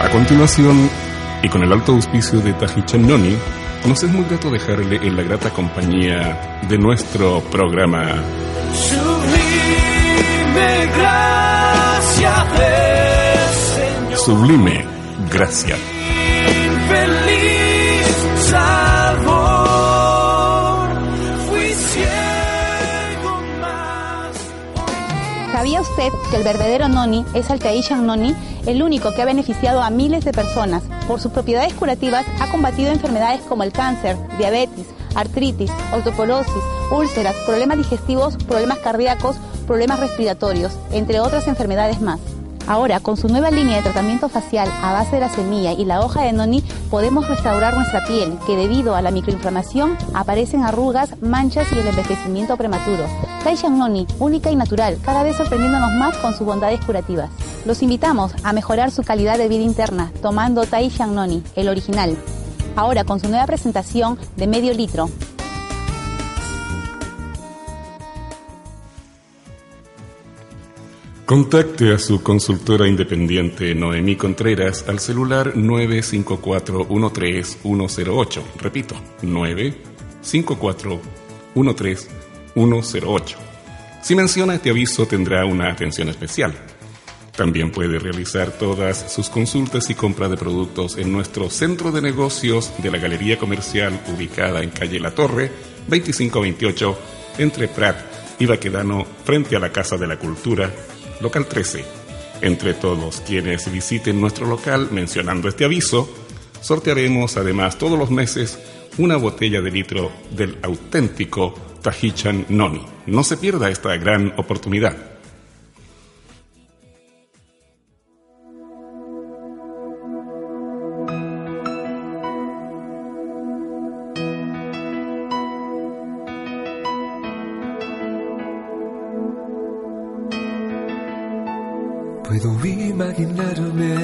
A continuación, y con el alto auspicio de Tajichan Noni, nos es muy grato dejarle en la grata compañía de nuestro programa. Sublime gracia del Señor. Sublime Gracia. ¿Sabía usted que el verdadero noni es el Taishan noni, el único que ha beneficiado a miles de personas? Por sus propiedades curativas ha combatido enfermedades como el cáncer, diabetes, artritis, osteoporosis, úlceras, problemas digestivos, problemas cardíacos, problemas respiratorios, entre otras enfermedades más. Ahora, con su nueva línea de tratamiento facial a base de la semilla y la hoja de noni, podemos restaurar nuestra piel, que debido a la microinflamación aparecen arrugas, manchas y el envejecimiento prematuro. Taishan Noni, única y natural, cada vez sorprendiéndonos más con sus bondades curativas. Los invitamos a mejorar su calidad de vida interna tomando Taishan Noni, el original. Ahora con su nueva presentación de medio litro, Contacte a su consultora independiente Noemí Contreras al celular 954-13108. Repito, 954-13108. Si menciona este aviso tendrá una atención especial. También puede realizar todas sus consultas y compra de productos en nuestro centro de negocios de la Galería Comercial ubicada en calle La Torre, 2528, entre Prat y Baquedano, frente a la Casa de la Cultura, local 13. Entre todos quienes visiten nuestro local mencionando este aviso, sortearemos además todos los meses una botella de litro del auténtico Tahichan Noni. No se pierda esta gran oportunidad. Puedo imaginarme,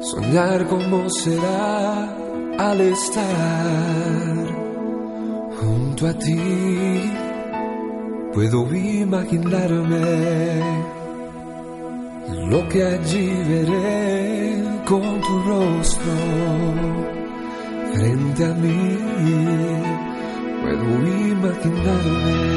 soñar cómo será al estar junto a ti. Puedo imaginarme lo que allí veré con tu rostro frente a mí. Puedo imaginarme.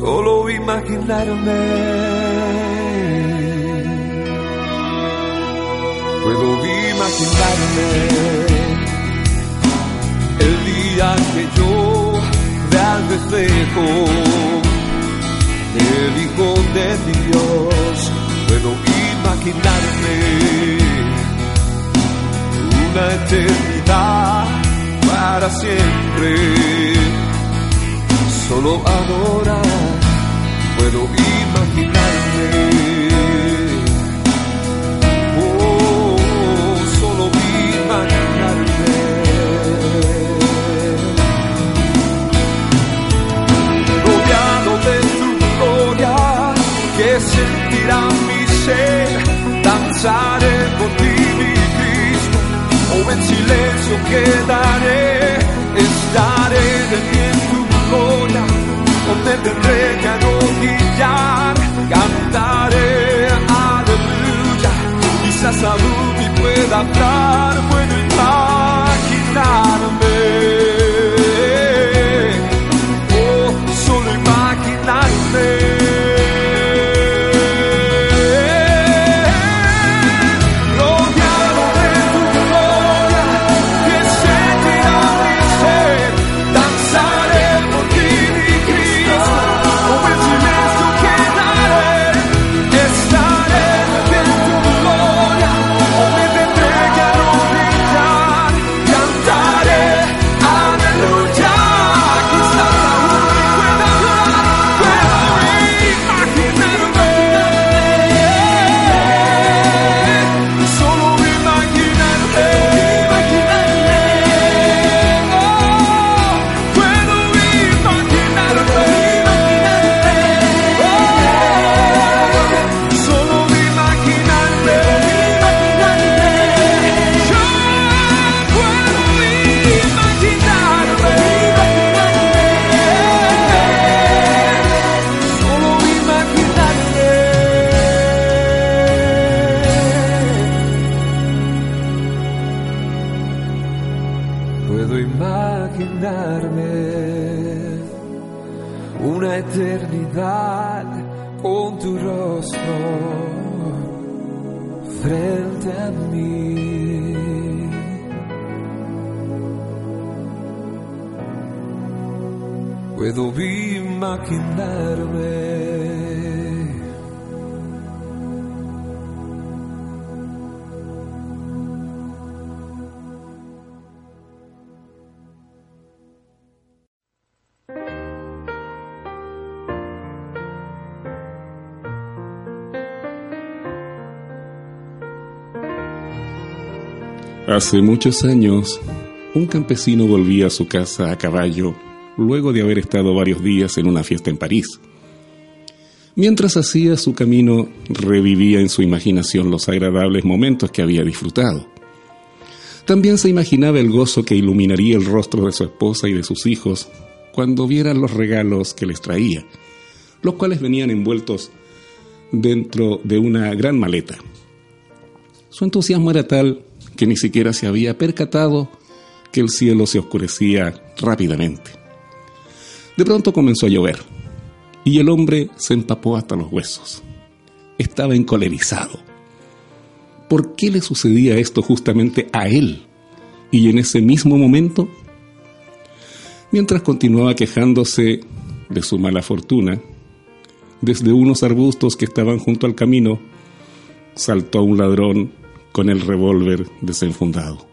solo imaginarme. Puedo imaginarme el día que yo vea al reflejo del Hijo de Dios. Puedo imaginarme una eternidad para siempre. Solo adorar puedo imaginarme. Oh, solo imaginarme. Rodeado de tu gloria, que sentirá mi ser, danzaré ti, mi Cristo o en silencio quedaré, estaré de te tendré que arrodillar, cantaré aleluya, quizás aún y pueda hablar, bueno Puedo imaginarme una eternidad con tu rostro frente a mí. Puedo imaginarme. Hace muchos años, un campesino volvía a su casa a caballo luego de haber estado varios días en una fiesta en París. Mientras hacía su camino, revivía en su imaginación los agradables momentos que había disfrutado. También se imaginaba el gozo que iluminaría el rostro de su esposa y de sus hijos cuando vieran los regalos que les traía, los cuales venían envueltos dentro de una gran maleta. Su entusiasmo era tal que ni siquiera se había percatado que el cielo se oscurecía rápidamente. De pronto comenzó a llover y el hombre se empapó hasta los huesos. Estaba encolerizado. ¿Por qué le sucedía esto justamente a él? Y en ese mismo momento, mientras continuaba quejándose de su mala fortuna, desde unos arbustos que estaban junto al camino, saltó un ladrón con el revólver desenfundado.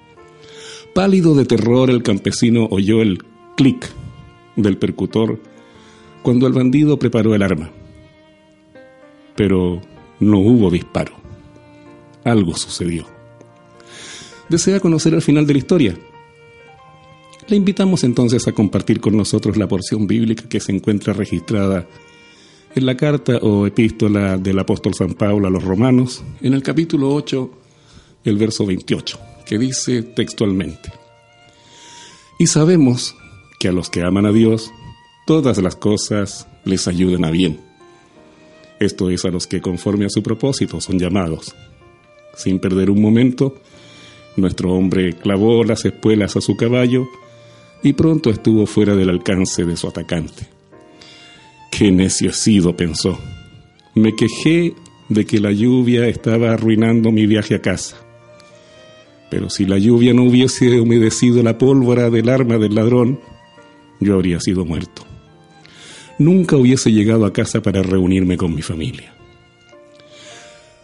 Pálido de terror, el campesino oyó el clic del percutor cuando el bandido preparó el arma. Pero no hubo disparo. Algo sucedió. ¿Desea conocer el final de la historia? Le invitamos entonces a compartir con nosotros la porción bíblica que se encuentra registrada en la carta o epístola del apóstol San Pablo a los romanos, en el capítulo 8, el verso 28, que dice textualmente, Y sabemos que a los que aman a Dios, todas las cosas les ayudan a bien. Esto es a los que conforme a su propósito son llamados. Sin perder un momento, nuestro hombre clavó las espuelas a su caballo y pronto estuvo fuera del alcance de su atacante. Qué necio he sido, pensó. Me quejé de que la lluvia estaba arruinando mi viaje a casa. Pero si la lluvia no hubiese humedecido la pólvora del arma del ladrón, yo habría sido muerto. Nunca hubiese llegado a casa para reunirme con mi familia.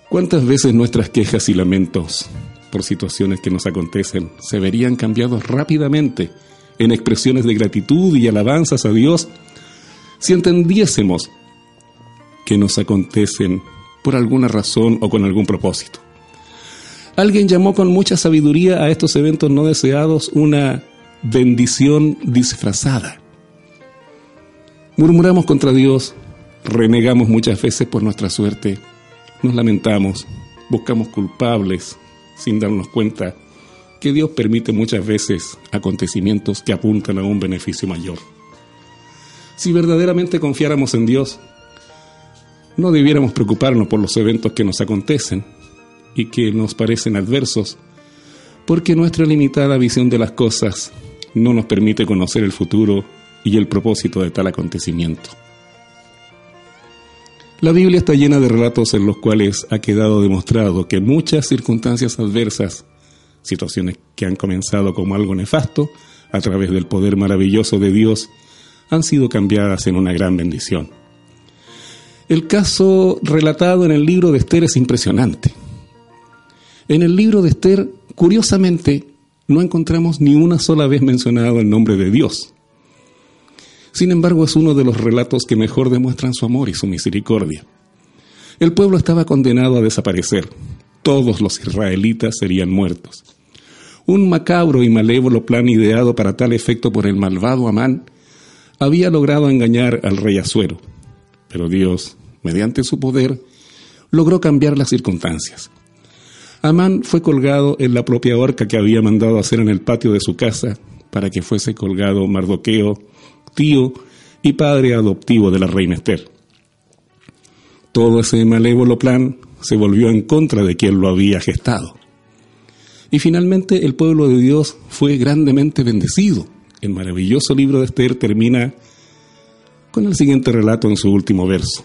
¿Cuántas veces nuestras quejas y lamentos por situaciones que nos acontecen se verían cambiados rápidamente en expresiones de gratitud y alabanzas a Dios si entendiésemos que nos acontecen por alguna razón o con algún propósito? Alguien llamó con mucha sabiduría a estos eventos no deseados una bendición disfrazada. Murmuramos contra Dios, renegamos muchas veces por nuestra suerte, nos lamentamos, buscamos culpables sin darnos cuenta que Dios permite muchas veces acontecimientos que apuntan a un beneficio mayor. Si verdaderamente confiáramos en Dios, no debiéramos preocuparnos por los eventos que nos acontecen y que nos parecen adversos, porque nuestra limitada visión de las cosas no nos permite conocer el futuro y el propósito de tal acontecimiento. La Biblia está llena de relatos en los cuales ha quedado demostrado que muchas circunstancias adversas, situaciones que han comenzado como algo nefasto, a través del poder maravilloso de Dios, han sido cambiadas en una gran bendición. El caso relatado en el libro de Esther es impresionante. En el libro de Esther, curiosamente, no encontramos ni una sola vez mencionado el nombre de Dios. Sin embargo, es uno de los relatos que mejor demuestran su amor y su misericordia. El pueblo estaba condenado a desaparecer. Todos los israelitas serían muertos. Un macabro y malévolo plan ideado para tal efecto por el malvado Amán había logrado engañar al rey Azuero. Pero Dios, mediante su poder, logró cambiar las circunstancias. Amán fue colgado en la propia horca que había mandado hacer en el patio de su casa para que fuese colgado Mardoqueo, tío y padre adoptivo de la reina Esther. Todo ese malévolo plan se volvió en contra de quien lo había gestado. Y finalmente el pueblo de Dios fue grandemente bendecido. El maravilloso libro de Esther termina con el siguiente relato en su último verso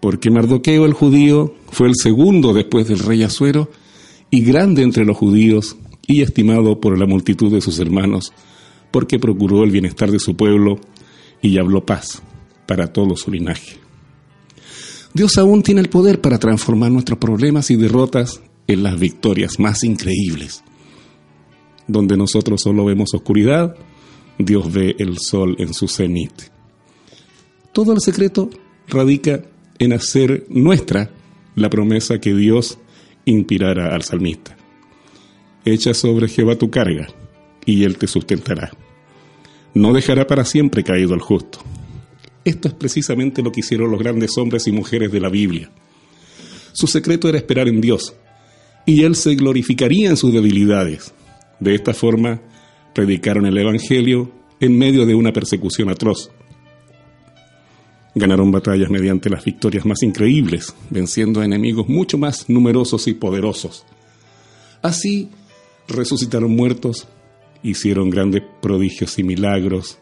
porque Mardoqueo el judío fue el segundo después del rey Asuero y grande entre los judíos y estimado por la multitud de sus hermanos, porque procuró el bienestar de su pueblo y habló paz para todo su linaje. Dios aún tiene el poder para transformar nuestros problemas y derrotas en las victorias más increíbles. Donde nosotros solo vemos oscuridad, Dios ve el sol en su cenit. Todo el secreto radica en hacer nuestra la promesa que Dios inspirara al salmista. Echa sobre Jehová tu carga, y él te sustentará. No dejará para siempre caído al justo. Esto es precisamente lo que hicieron los grandes hombres y mujeres de la Biblia. Su secreto era esperar en Dios, y él se glorificaría en sus debilidades. De esta forma, predicaron el Evangelio en medio de una persecución atroz Ganaron batallas mediante las victorias más increíbles, venciendo a enemigos mucho más numerosos y poderosos. Así, resucitaron muertos, hicieron grandes prodigios y milagros,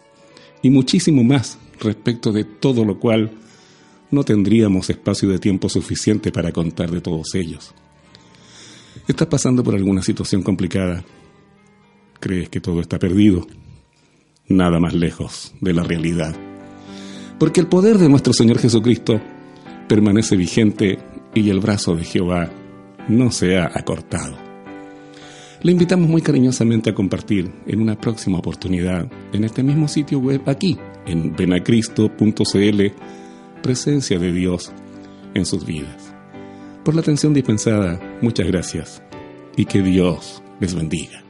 y muchísimo más respecto de todo lo cual no tendríamos espacio de tiempo suficiente para contar de todos ellos. ¿Estás pasando por alguna situación complicada? ¿Crees que todo está perdido? Nada más lejos de la realidad porque el poder de nuestro Señor Jesucristo permanece vigente y el brazo de Jehová no se ha acortado. Le invitamos muy cariñosamente a compartir en una próxima oportunidad en este mismo sitio web aquí, en benacristo.cl, presencia de Dios en sus vidas. Por la atención dispensada, muchas gracias y que Dios les bendiga.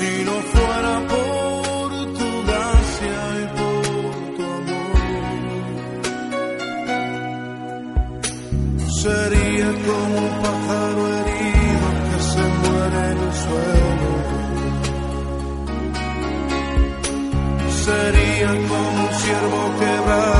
Si no fuera por tu gracia y por tu amor, sería como un pájaro herido que se muere en el suelo. Sería como un ciervo quebrado.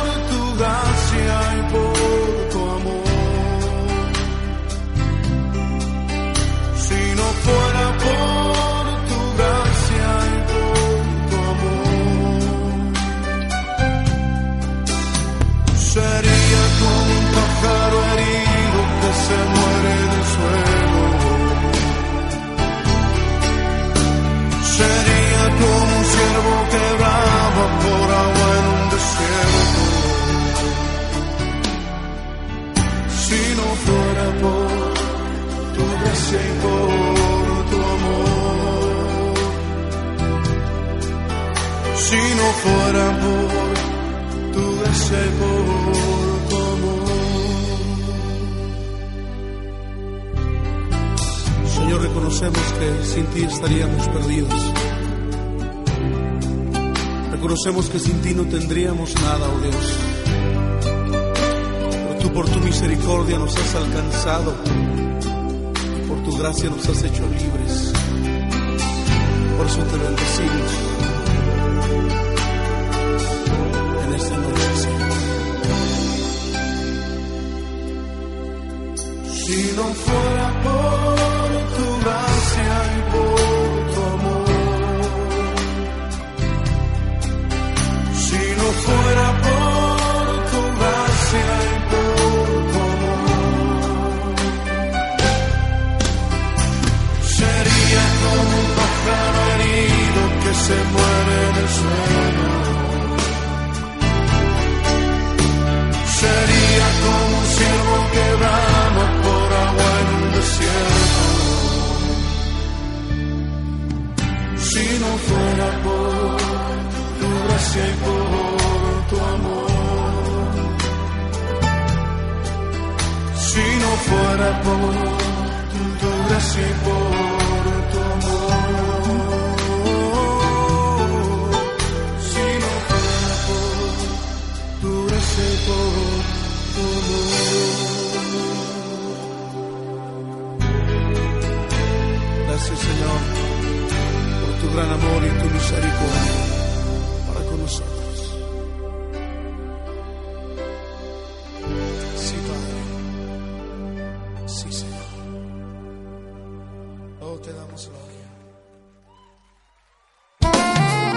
por tu y por amor. Señor, reconocemos que sin ti estaríamos perdidos. Reconocemos que sin ti no tendríamos nada, oh Dios. Pero tú por tu misericordia nos has alcanzado por tu gracia nos has hecho libres. Por eso te bendecimos en esta noche. Si no fuera por en un desierto. Si no fuera por tu gracia y por tu amor. Si no fuera por tu gracia y por Por tu gran amor y tu misericordia para con nosotros. Sí, Padre. Sí, Señor. Oh, te damos gloria.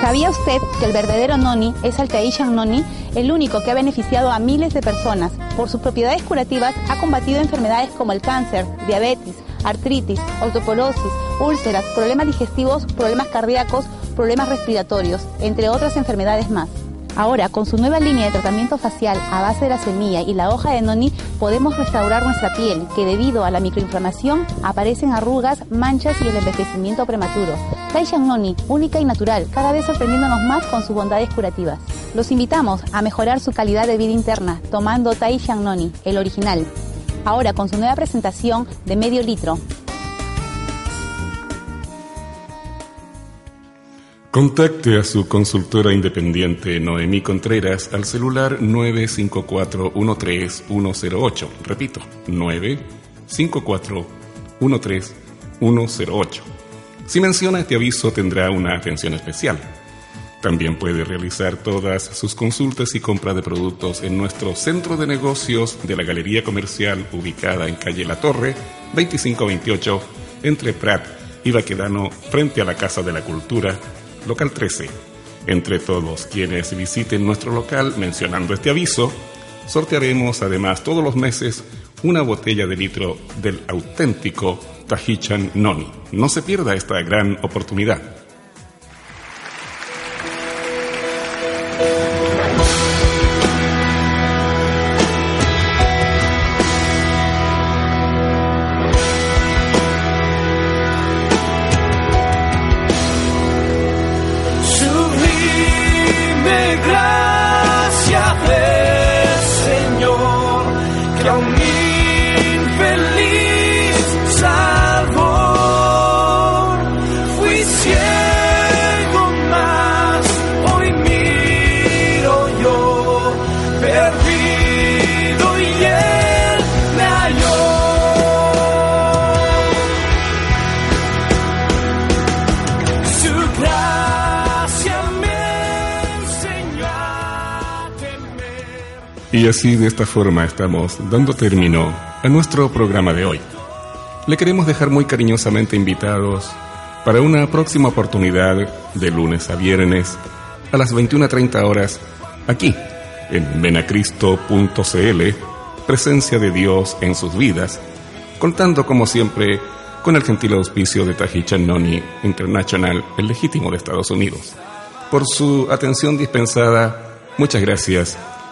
¿Sabía usted que el verdadero noni es Altaishan noni, el único que ha beneficiado a miles de personas? Por sus propiedades curativas ha combatido enfermedades como el cáncer, diabetes, artritis, osteoporosis, úlceras, problemas digestivos, problemas cardíacos, problemas respiratorios, entre otras enfermedades más. Ahora, con su nueva línea de tratamiento facial a base de la semilla y la hoja de noni, podemos restaurar nuestra piel, que debido a la microinflamación aparecen arrugas, manchas y el envejecimiento prematuro. Taishan Noni, única y natural, cada vez sorprendiéndonos más con sus bondades curativas. Los invitamos a mejorar su calidad de vida interna tomando Taishan Noni, el original. Ahora con su nueva presentación de medio litro, Contacte a su consultora independiente Noemí Contreras al celular 954-13108. Repito, 954-13108. Si menciona este aviso tendrá una atención especial. También puede realizar todas sus consultas y compra de productos en nuestro centro de negocios de la Galería Comercial ubicada en calle La Torre, 2528, entre Prat y Baquedano, frente a la Casa de la Cultura, local 13. Entre todos quienes visiten nuestro local mencionando este aviso, sortearemos además todos los meses una botella de litro del auténtico Tahichan Noni. No se pierda esta gran oportunidad. Así de esta forma estamos dando término a nuestro programa de hoy. Le queremos dejar muy cariñosamente invitados para una próxima oportunidad de lunes a viernes a las 21.30 horas aquí en menacristo.cl, presencia de Dios en sus vidas, contando como siempre con el gentil auspicio de Tahichan Noni International, el legítimo de Estados Unidos. Por su atención dispensada, muchas gracias